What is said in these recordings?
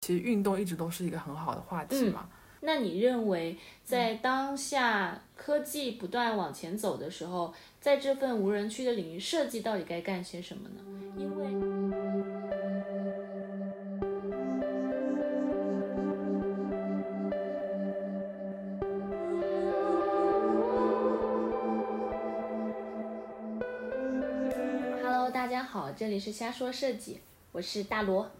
其实运动一直都是一个很好的话题嘛。那你认为，在当下科技不断往前走的时候，在这份无人区的领域，设计到底该干些什么呢？因为。Hello，大家好，这里是瞎说设计，我是大罗。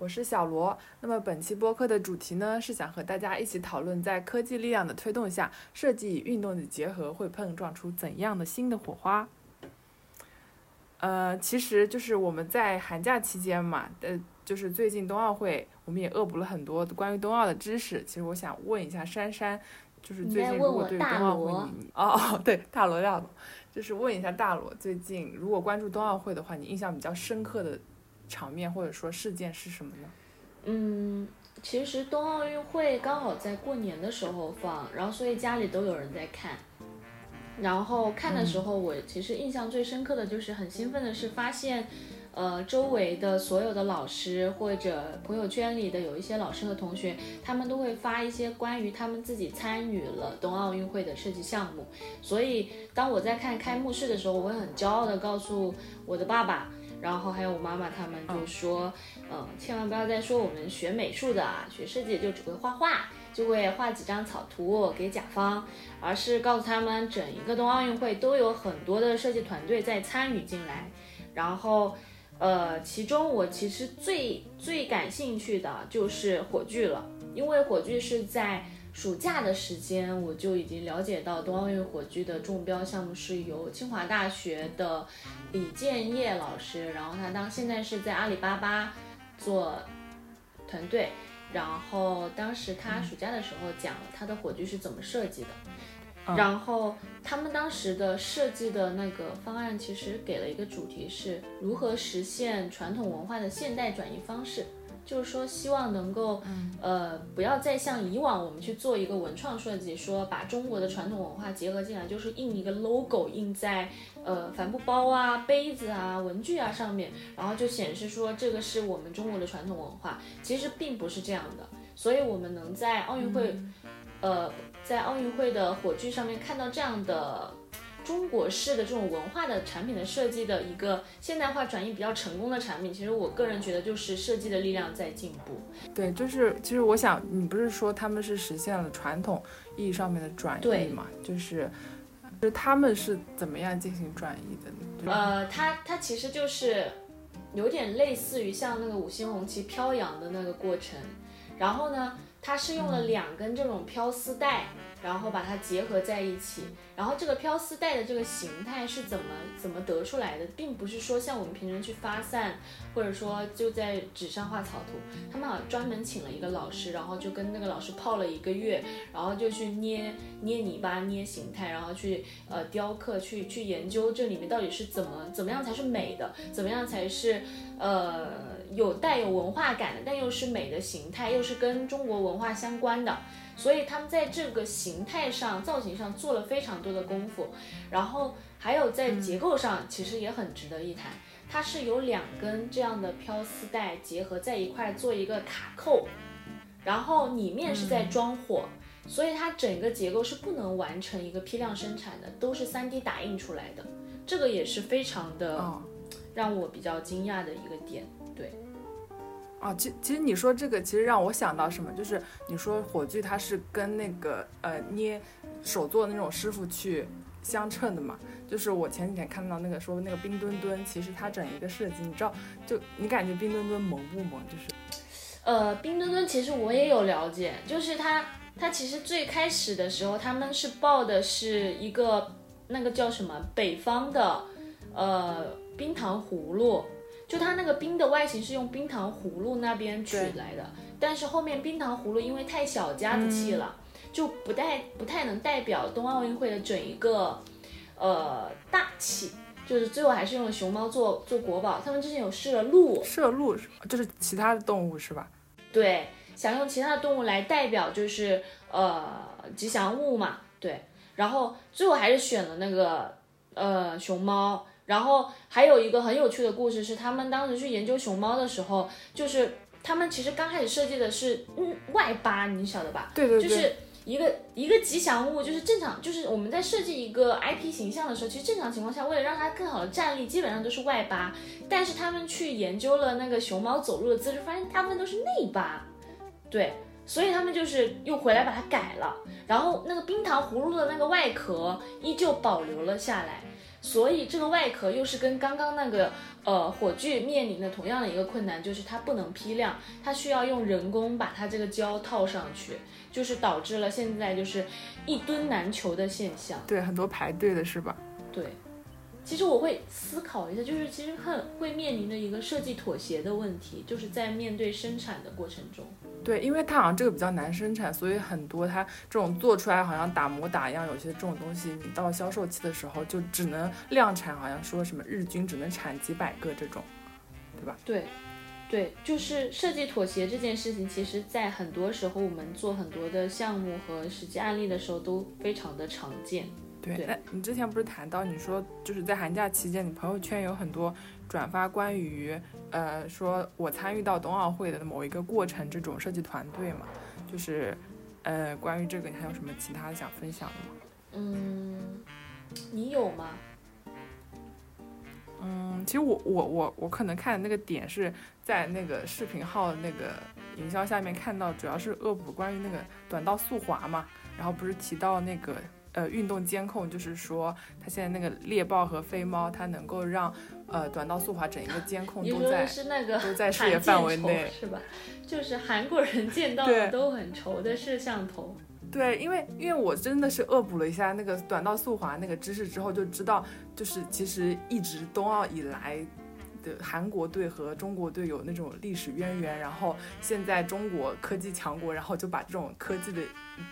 我是小罗。那么本期播客的主题呢，是想和大家一起讨论，在科技力量的推动下，设计与运动的结合会碰撞出怎样的新的火花？呃，其实就是我们在寒假期间嘛，呃，就是最近冬奥会，我们也恶补了很多关于冬奥的知识。其实我想问一下珊珊，就是最近如果对冬奥会，哦哦，对，大罗大罗，就是问一下大罗，最近如果关注冬奥会的话，你印象比较深刻的？场面或者说事件是什么呢？嗯，其实冬奥运会刚好在过年的时候放，然后所以家里都有人在看。然后看的时候，我其实印象最深刻的就是很兴奋的是发现，呃，周围的所有的老师或者朋友圈里的有一些老师和同学，他们都会发一些关于他们自己参与了冬奥运会的设计项目。所以当我在看开幕式的时候，我会很骄傲的告诉我的爸爸。然后还有我妈妈，他们就说，嗯，千万不要再说我们学美术的啊，学设计就只会画画，就会画几张草图给甲方，而是告诉他们，整一个冬奥运会都有很多的设计团队在参与进来。然后，呃，其中我其实最最感兴趣的就是火炬了，因为火炬是在。暑假的时间，我就已经了解到冬奥运火炬的中标项目是由清华大学的李建业老师，然后他当现在是在阿里巴巴做团队，然后当时他暑假的时候讲了他的火炬是怎么设计的，然后他们当时的设计的那个方案其实给了一个主题是如何实现传统文化的现代转移方式。就是说，希望能够，呃，不要再像以往我们去做一个文创设计，说把中国的传统文化结合进来，就是印一个 logo 印在呃帆布包啊、杯子啊、文具啊上面，然后就显示说这个是我们中国的传统文化。其实并不是这样的，所以我们能在奥运会，呃，在奥运会的火炬上面看到这样的。中国式的这种文化的产品的设计的一个现代化转移比较成功的产品，其实我个人觉得就是设计的力量在进步。对，就是其实我想，你不是说他们是实现了传统意义上面的转移嘛？就是，就是他们是怎么样进行转移的？呃，它它其实就是有点类似于像那个五星红旗飘扬的那个过程，然后呢，它是用了两根这种飘丝带。然后把它结合在一起，然后这个飘丝带的这个形态是怎么怎么得出来的，并不是说像我们平时去发散，或者说就在纸上画草图，他们好像专门请了一个老师，然后就跟那个老师泡了一个月，然后就去捏捏泥巴、捏形态，然后去呃雕刻，去去研究这里面到底是怎么怎么样才是美的，怎么样才是呃有带有文化感的，但又是美的形态，又是跟中国文化相关的。所以他们在这个形态上、造型上做了非常多的功夫，然后还有在结构上，其实也很值得一谈。它是有两根这样的飘丝带结合在一块做一个卡扣，然后里面是在装货，所以它整个结构是不能完成一个批量生产的，都是 3D 打印出来的。这个也是非常的让我比较惊讶的一个点。哦，其其实你说这个，其实让我想到什么，就是你说火炬它是跟那个呃捏手做的那种师傅去相称的嘛？就是我前几天看到那个说那个冰墩墩，其实它整一个设计，你知道，就你感觉冰墩墩萌不萌？就是，呃，冰墩墩其实我也有了解，就是它它其实最开始的时候他们是报的是一个那个叫什么北方的呃冰糖葫芦。就它那个冰的外形是用冰糖葫芦那边取来的，但是后面冰糖葫芦因为太小家子气了，就不太不太能代表冬奥运会的整一个呃大气，就是最后还是用了熊猫做做国宝。他们之前有试了鹿，试了鹿就是其他的动物是吧？对，想用其他的动物来代表就是呃吉祥物嘛，对，然后最后还是选了那个呃熊猫。然后还有一个很有趣的故事是，他们当时去研究熊猫的时候，就是他们其实刚开始设计的是嗯外八，你晓得吧？对对对。就是一个一个吉祥物，就是正常，就是我们在设计一个 IP 形象的时候，其实正常情况下，为了让它更好的站立，基本上都是外八。但是他们去研究了那个熊猫走路的姿势，发现大部分都是内八。对，所以他们就是又回来把它改了，然后那个冰糖葫芦的那个外壳依旧保留了下来。所以这个外壳又是跟刚刚那个呃火炬面临的同样的一个困难，就是它不能批量，它需要用人工把它这个胶套上去，就是导致了现在就是一吨难求的现象。对，很多排队的是吧？对。其实我会思考一下，就是其实很会面临的一个设计妥协的问题，就是在面对生产的过程中。对，因为它好像这个比较难生产，所以很多它这种做出来好像打磨打样，有些这种东西你到销售期的时候就只能量产，好像说什么日均只能产几百个这种，对吧？对，对，就是设计妥协这件事情，其实在很多时候我们做很多的项目和实际案例的时候都非常的常见。对，那你之前不是谈到你说就是在寒假期间，你朋友圈有很多转发关于呃说我参与到冬奥会的某一个过程这种设计团队嘛？就是呃关于这个你还有什么其他想分享的吗？嗯，你有吗？嗯，其实我我我我可能看的那个点是在那个视频号的那个营销下面看到，主要是恶补关于那个短道速滑嘛，然后不是提到那个。呃，运动监控就是说，它现在那个猎豹和飞猫，它能够让呃短道速滑整一个监控都在都在视野范围内，是吧？就是韩国人见到的都很愁的摄像头。对，因为因为我真的是恶补了一下那个短道速滑那个知识之后，就知道就是其实一直冬奥以来。的韩国队和中国队有那种历史渊源，然后现在中国科技强国，然后就把这种科技的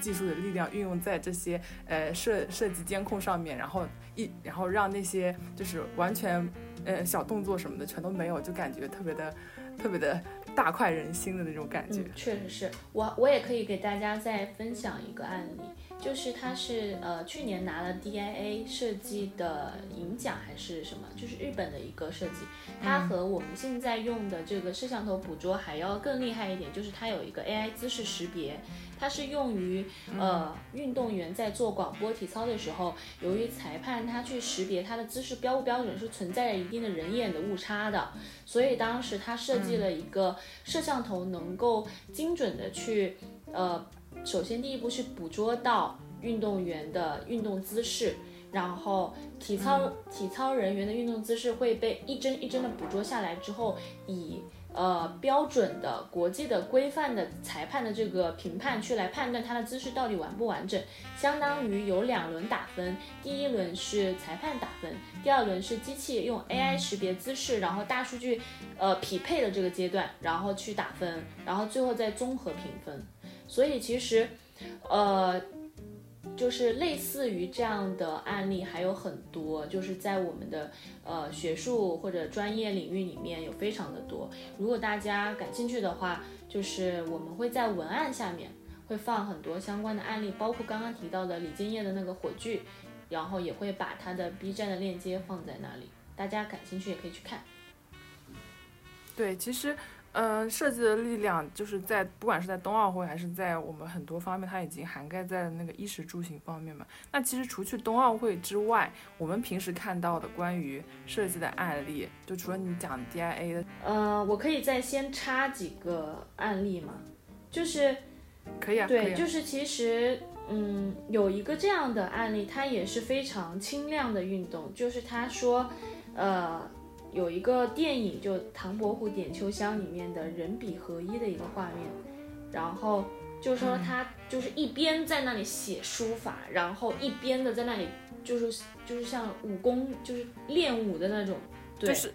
技术的力量运用在这些呃设设计监控上面，然后一然后让那些就是完全呃小动作什么的全都没有，就感觉特别的特别的大快人心的那种感觉。确实是我我也可以给大家再分享一个案例。就是他是呃去年拿了 DIA 设计的银奖还是什么？就是日本的一个设计，它和我们现在用的这个摄像头捕捉还要更厉害一点，就是它有一个 AI 姿势识别，它是用于呃运动员在做广播体操的时候，由于裁判他去识别他的姿势标不标准是存在着一定的人眼的误差的，所以当时他设计了一个摄像头能够精准的去呃。首先，第一步是捕捉到运动员的运动姿势，然后体操体操人员的运动姿势会被一帧一帧的捕捉下来之后，以呃标准的国际的规范的裁判的这个评判去来判断他的姿势到底完不完整，相当于有两轮打分，第一轮是裁判打分，第二轮是机器用 AI 识别姿势，然后大数据呃匹配的这个阶段，然后去打分，然后最后再综合评分。所以其实，呃，就是类似于这样的案例还有很多，就是在我们的呃学术或者专业领域里面有非常的多。如果大家感兴趣的话，就是我们会在文案下面会放很多相关的案例，包括刚刚提到的李建业的那个火炬，然后也会把他的 B 站的链接放在那里，大家感兴趣也可以去看。对，其实。嗯，设计的力量就是在不管是在冬奥会还是在我们很多方面，它已经涵盖在那个衣食住行方面嘛。那其实除去冬奥会之外，我们平时看到的关于设计的案例，就除了你讲 DIA 的，呃，我可以再先插几个案例吗？就是可以啊，对，就是其实嗯，有一个这样的案例，它也是非常轻量的运动，就是他说，呃。有一个电影，就《唐伯虎点秋香》里面的人笔合一的一个画面，然后就说他就是一边在那里写书法，然后一边的在那里就是就是像武功就是练武的那种，对就，是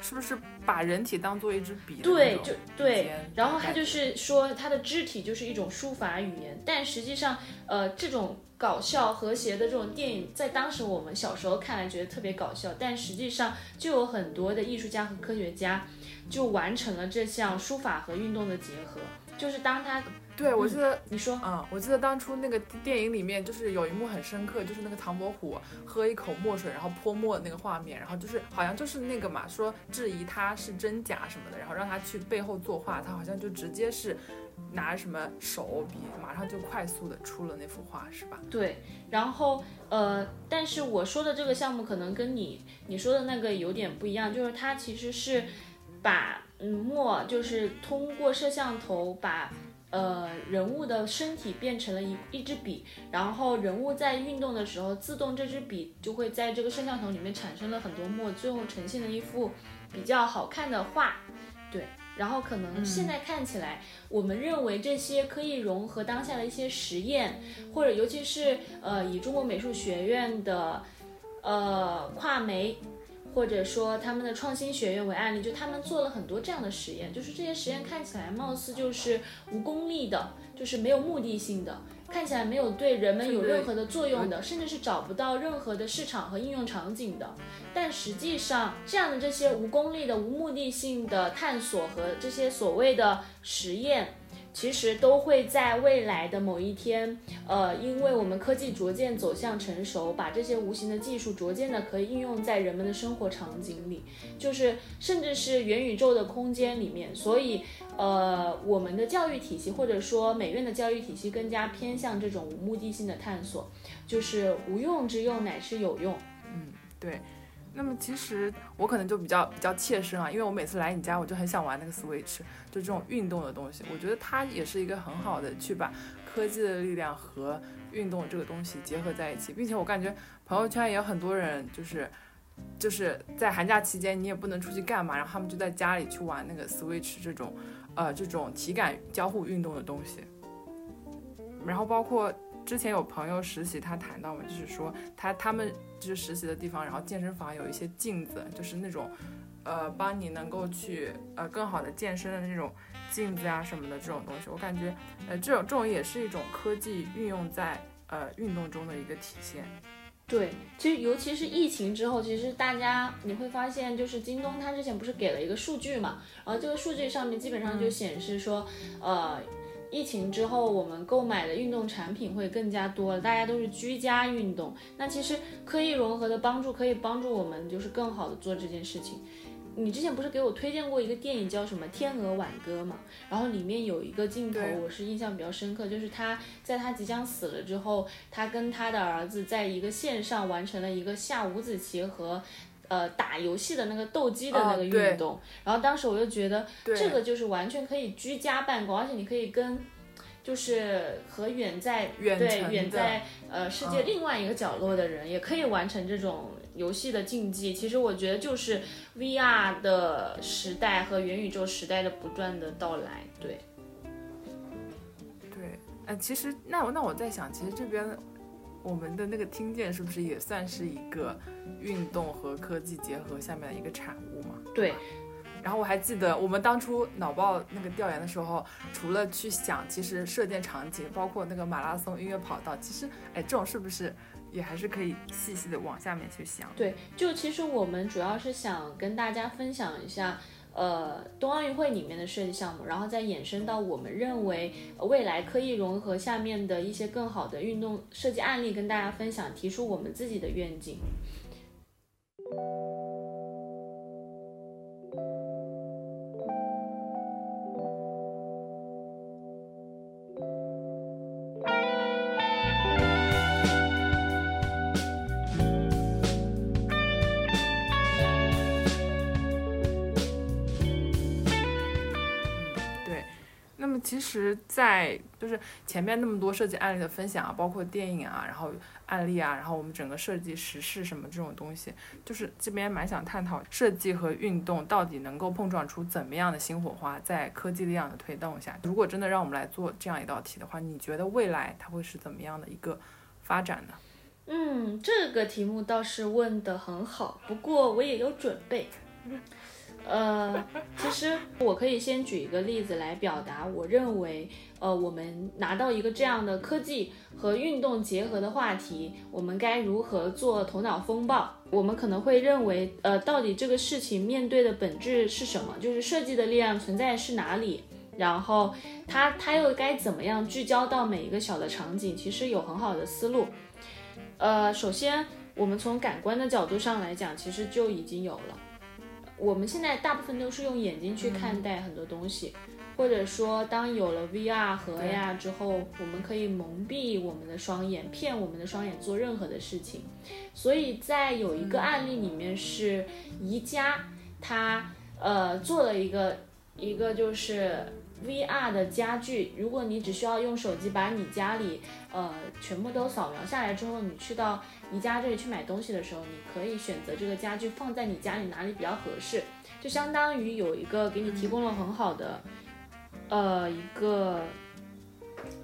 是不是把人体当做一支笔？对，就对，然后他就是说他的肢体就是一种书法语言，但实际上呃这种。搞笑和谐的这种电影，在当时我们小时候看来觉得特别搞笑，但实际上就有很多的艺术家和科学家就完成了这项书法和运动的结合。就是当他。对，我记得你说，嗯，我记得当初那个电影里面，就是有一幕很深刻，就是那个唐伯虎喝一口墨水，然后泼墨的那个画面，然后就是好像就是那个嘛，说质疑他是真假什么的，然后让他去背后作画，他好像就直接是拿什么手笔，马上就快速的出了那幅画，是吧？对，然后呃，但是我说的这个项目可能跟你你说的那个有点不一样，就是它其实是把嗯墨，就是通过摄像头把。呃，人物的身体变成了一一支笔，然后人物在运动的时候，自动这支笔就会在这个摄像头里面产生了很多墨，最后呈现了一幅比较好看的画。对，然后可能现在看起来，我们认为这些可以融合当下的一些实验，或者尤其是呃以中国美术学院的呃跨媒。或者说他们的创新学院为案例，就他们做了很多这样的实验，就是这些实验看起来貌似就是无功利的，就是没有目的性的，看起来没有对人们有任何的作用的，甚至是找不到任何的市场和应用场景的。但实际上，这样的这些无功利的、无目的性的探索和这些所谓的实验。其实都会在未来的某一天，呃，因为我们科技逐渐走向成熟，把这些无形的技术逐渐的可以应用在人们的生活场景里，就是甚至是元宇宙的空间里面。所以，呃，我们的教育体系或者说美院的教育体系更加偏向这种无目的性的探索，就是无用之用乃是有用。嗯，对。那么其实我可能就比较比较切身啊，因为我每次来你家，我就很想玩那个 Switch，就这种运动的东西。我觉得它也是一个很好的去把科技的力量和运动这个东西结合在一起，并且我感觉朋友圈也有很多人就是就是在寒假期间你也不能出去干嘛，然后他们就在家里去玩那个 Switch 这种呃这种体感交互运动的东西，然后包括。之前有朋友实习，他谈到嘛，就是说他他们就是实习的地方，然后健身房有一些镜子，就是那种，呃，帮你能够去呃更好的健身的那种镜子啊什么的这种东西。我感觉，呃，这种这种也是一种科技运用在呃运动中的一个体现。对，其实尤其是疫情之后，其实大家你会发现，就是京东它之前不是给了一个数据嘛，然后这个数据上面基本上就显示说，呃。疫情之后，我们购买的运动产品会更加多了，大家都是居家运动。那其实科技融合的帮助，可以帮助我们就是更好的做这件事情。你之前不是给我推荐过一个电影叫什么《天鹅挽歌》嘛？然后里面有一个镜头，我是印象比较深刻，就是他在他即将死了之后，他跟他的儿子在一个线上完成了一个下五子棋和。呃，打游戏的那个斗鸡的那个运动，然后当时我就觉得这个就是完全可以居家办公，而且你可以跟，就是和远在对远在呃世界另外一个角落的人，也可以完成这种游戏的竞技。其实我觉得就是 VR 的时代和元宇宙时代的不断的到来。对，对，呃，其实那我那我在想，其实这边。我们的那个听见是不是也算是一个运动和科技结合下面的一个产物嘛？对。然后我还记得我们当初脑报那个调研的时候，除了去想其实射箭场景，包括那个马拉松音乐跑道，其实哎，这种是不是也还是可以细细的往下面去想？对，就其实我们主要是想跟大家分享一下。呃，冬奥运会里面的设计项目，然后再衍生到我们认为未来可以融合下面的一些更好的运动设计案例，跟大家分享，提出我们自己的愿景。实，在就是前面那么多设计案例的分享啊，包括电影啊，然后案例啊，然后我们整个设计实事什么这种东西，就是这边蛮想探讨设计和运动到底能够碰撞出怎么样的新火花，在科技力量的推动下，如果真的让我们来做这样一道题的话，你觉得未来它会是怎么样的一个发展呢？嗯，这个题目倒是问得很好，不过我也有准备。呃，其实我可以先举一个例子来表达，我认为，呃，我们拿到一个这样的科技和运动结合的话题，我们该如何做头脑风暴？我们可能会认为，呃，到底这个事情面对的本质是什么？就是设计的力量存在是哪里？然后它它又该怎么样聚焦到每一个小的场景？其实有很好的思路。呃，首先我们从感官的角度上来讲，其实就已经有了。我们现在大部分都是用眼睛去看待很多东西。或者说，当有了 VR 和 AR 之后，我们可以蒙蔽我们的双眼，骗我们的双眼做任何的事情。所以在有一个案例里面是宜家，他呃做了一个一个就是 VR 的家具。如果你只需要用手机把你家里呃全部都扫描下来之后，你去到宜家这里去买东西的时候，你可以选择这个家具放在你家里哪里比较合适，就相当于有一个给你提供了很好的。呃，一个，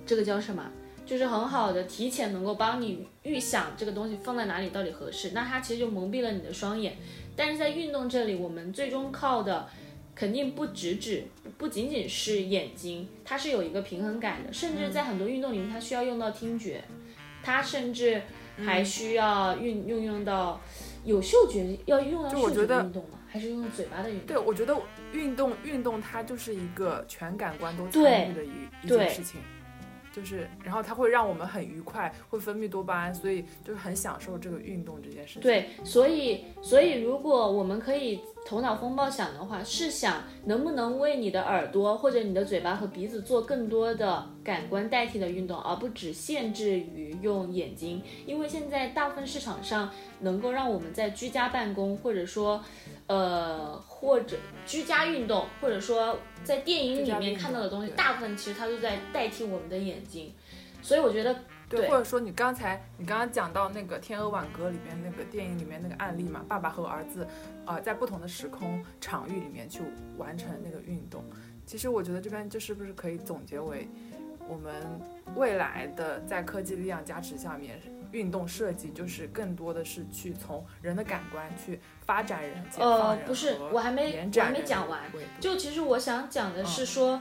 这个叫什么？就是很好的提前能够帮你预想这个东西放在哪里到底合适，那它其实就蒙蔽了你的双眼。但是在运动这里，我们最终靠的肯定不只只不仅仅是眼睛，它是有一个平衡感的。甚至在很多运动里面，它需要用到听觉，它甚至还需要运运用到有嗅觉，要用到嗅觉的运动吗？还是用嘴巴的运动？对，我觉得。运动运动它就是一个全感官都参与的一一件事情，就是然后它会让我们很愉快，会分泌多巴胺，所以就是很享受这个运动这件事情。对，所以所以如果我们可以头脑风暴想的话，是想能不能为你的耳朵或者你的嘴巴和鼻子做更多的感官代替的运动，而不只限制于用眼睛，因为现在大部分市场上能够让我们在居家办公或者说。呃，或者居家运动，或者说在电影里面看到的东西，大部分其实它都在代替我们的眼睛，所以我觉得，对，或者说你刚才你刚刚讲到那个《天鹅挽歌》里面那个电影里面那个案例嘛，爸爸和儿子，呃，在不同的时空场域里面去完成那个运动，其实我觉得这边就是不是可以总结为，我们未来的在科技力量加持下面。运动设计就是更多的是去从人的感官去发展人、呃，不是，我还没我还没讲完。就其实我想讲的是说，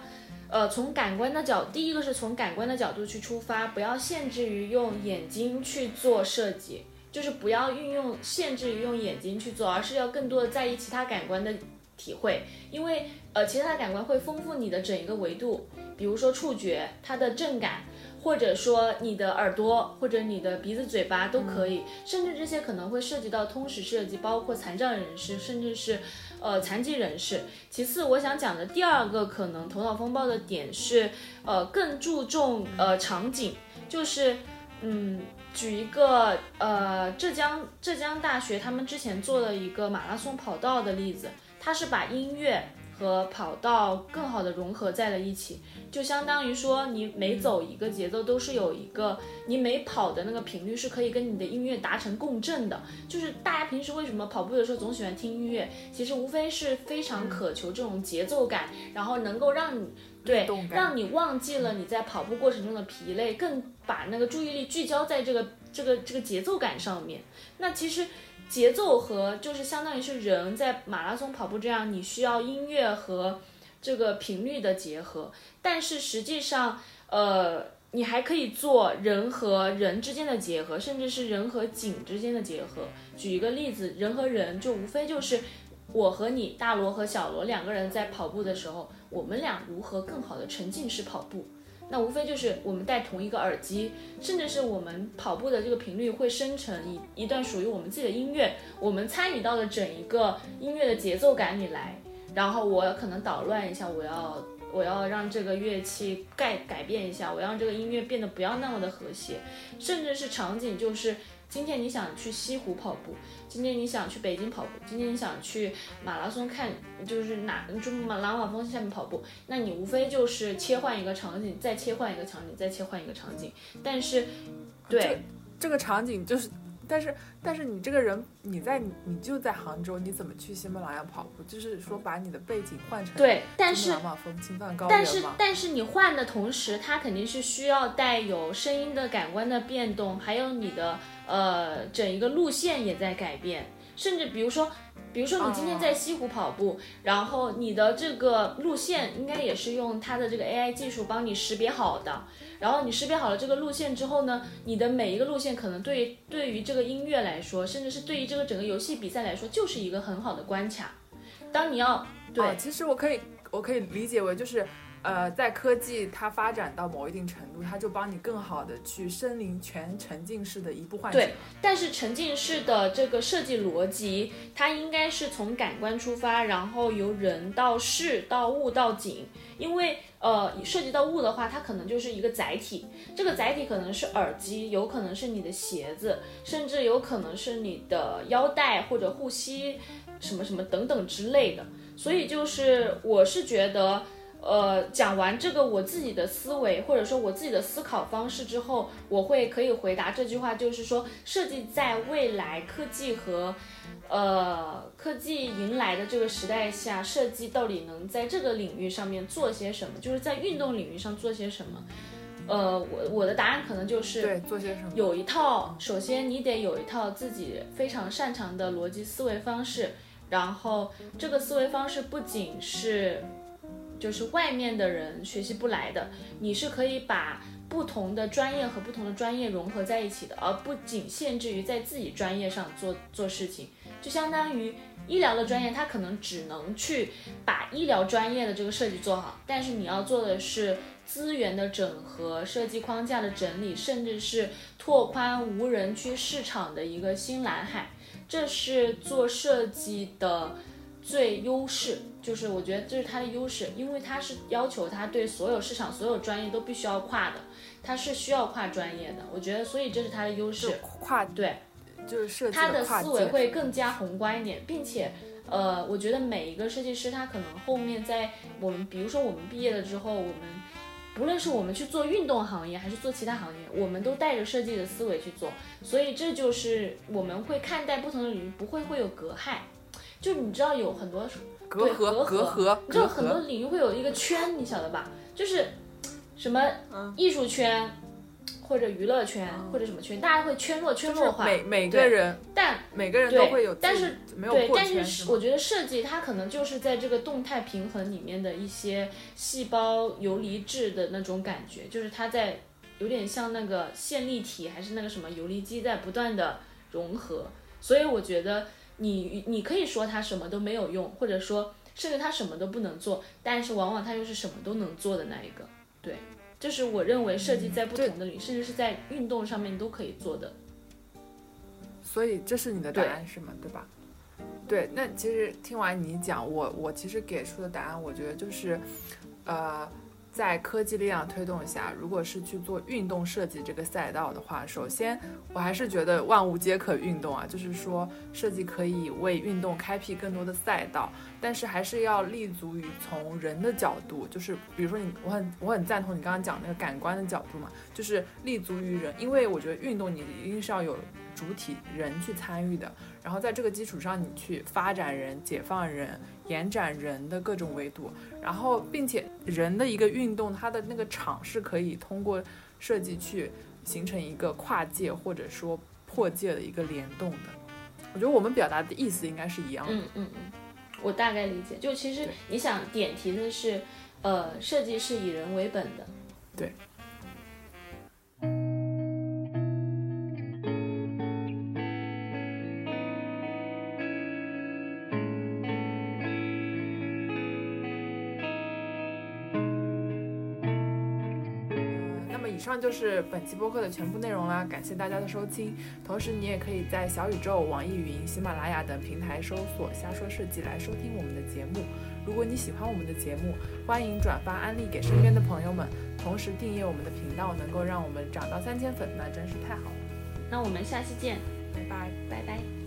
呃，从感官的角，第一个是从感官的角度去出发，不要限制于用眼睛去做设计，就是不要运用限制于用眼睛去做，而是要更多的在意其他感官的体会，因为呃，其他的感官会丰富你的整一个维度，比如说触觉，它的震感。或者说你的耳朵，或者你的鼻子、嘴巴都可以，甚至这些可能会涉及到通识设计，包括残障人士，甚至是呃残疾人士。其次，我想讲的第二个可能头脑风暴的点是，呃，更注重呃场景，就是嗯，举一个呃浙江浙江大学他们之前做了一个马拉松跑道的例子，它是把音乐和跑道更好的融合在了一起。就相当于说，你每走一个节奏都是有一个，你每跑的那个频率是可以跟你的音乐达成共振的。就是大家平时为什么跑步的时候总喜欢听音乐，其实无非是非常渴求这种节奏感，然后能够让你对让你忘记了你在跑步过程中的疲累，更把那个注意力聚焦在这个这个这个节奏感上面。那其实节奏和就是相当于是人在马拉松跑步这样，你需要音乐和。这个频率的结合，但是实际上，呃，你还可以做人和人之间的结合，甚至是人和景之间的结合。举一个例子，人和人就无非就是我和你，大罗和小罗两个人在跑步的时候，我们俩如何更好的沉浸式跑步？那无非就是我们戴同一个耳机，甚至是我们跑步的这个频率会生成一一段属于我们自己的音乐，我们参与到了整一个音乐的节奏感里来。然后我可能捣乱一下，我要我要让这个乐器改改变一下，我让这个音乐变得不要那么的和谐，甚至是场景，就是今天你想去西湖跑步，今天你想去北京跑步，今天你想去马拉松看，就是哪就马朗瓦峰下面跑步，那你无非就是切换一个场景，再切换一个场景，再切换一个场景，但是，对，这个场景就是。但是，但是你这个人，你在你就在杭州，你怎么去喜马拉雅跑步？就是说把你的背景换成对，但是风青藏高原但是，但是你换的同时，它肯定是需要带有声音的感官的变动，还有你的呃整一个路线也在改变，甚至比如说。比如说你今天在西湖跑步，然后你的这个路线应该也是用它的这个 AI 技术帮你识别好的。然后你识别好了这个路线之后呢，你的每一个路线可能对对于这个音乐来说，甚至是对于这个整个游戏比赛来说，就是一个很好的关卡。当你要对，其实我可以我可以理解为就是。呃，在科技它发展到某一定程度，它就帮你更好的去身临全沉浸式的一步换景。对，但是沉浸式的这个设计逻辑，它应该是从感官出发，然后由人到事到物到景。因为呃，涉及到物的话，它可能就是一个载体，这个载体可能是耳机，有可能是你的鞋子，甚至有可能是你的腰带或者护膝，什么什么等等之类的。所以就是我是觉得。呃，讲完这个我自己的思维或者说我自己的思考方式之后，我会可以回答这句话，就是说设计在未来科技和，呃科技迎来的这个时代下，设计到底能在这个领域上面做些什么？就是在运动领域上做些什么？呃，我我的答案可能就是对做些什么？有一套，首先你得有一套自己非常擅长的逻辑思维方式，然后这个思维方式不仅是。就是外面的人学习不来的，你是可以把不同的专业和不同的专业融合在一起的，而不仅限制于在自己专业上做做事情。就相当于医疗的专业，它可能只能去把医疗专业的这个设计做好，但是你要做的是资源的整合、设计框架的整理，甚至是拓宽无人区市场的一个新蓝海。这是做设计的。最优势就是我觉得这是它的优势，因为它是要求它对所有市场、所有专业都必须要跨的，它是需要跨专业的。我觉得，所以这是它的优势。跨对，就是设计。它的思维会更加宏观一点，并且，呃，我觉得每一个设计师他可能后面在我们，比如说我们毕业了之后，我们不论是我们去做运动行业还是做其他行业，我们都带着设计的思维去做，所以这就是我们会看待不同的领域不会会有隔阂。就你知道有很多隔阂，隔阂，你知道很多领域会有一个圈，你晓得吧？就是什么艺术圈，或者娱乐圈，或者什么圈，大家会圈落圈落化。每每个人，但每个人都会有，但是没有对，但是我觉得设计它可能就是在这个动态平衡里面的一些细胞游离质的那种感觉，就是它在有点像那个线粒体还是那个什么游离基在不断的融合，所以我觉得。你你可以说他什么都没有用，或者说甚至他什么都不能做，但是往往他又是什么都能做的那一个。对，这是我认为设计在不同的领域，甚至是在运动上面都可以做的。所以这是你的答案是吗？对吧？对，那其实听完你讲，我我其实给出的答案，我觉得就是，呃。在科技力量推动下，如果是去做运动设计这个赛道的话，首先我还是觉得万物皆可运动啊，就是说设计可以为运动开辟更多的赛道，但是还是要立足于从人的角度，就是比如说你，我很我很赞同你刚刚讲那个感官的角度嘛，就是立足于人，因为我觉得运动你一定是要有主体人去参与的，然后在这个基础上你去发展人、解放人。延展人的各种维度，然后并且人的一个运动，它的那个场是可以通过设计去形成一个跨界或者说破界的一个联动的。我觉得我们表达的意思应该是一样的。嗯嗯嗯，我大概理解。就其实你想点题的是，呃，设计是以人为本的。对。上就是本期播客的全部内容啦，感谢大家的收听。同时，你也可以在小宇宙、网易云、喜马拉雅等平台搜索“瞎说设计”来收听我们的节目。如果你喜欢我们的节目，欢迎转发安利给身边的朋友们，同时订阅我们的频道，能够让我们涨到三千粉，那真是太好了。那我们下期见，拜拜，拜拜。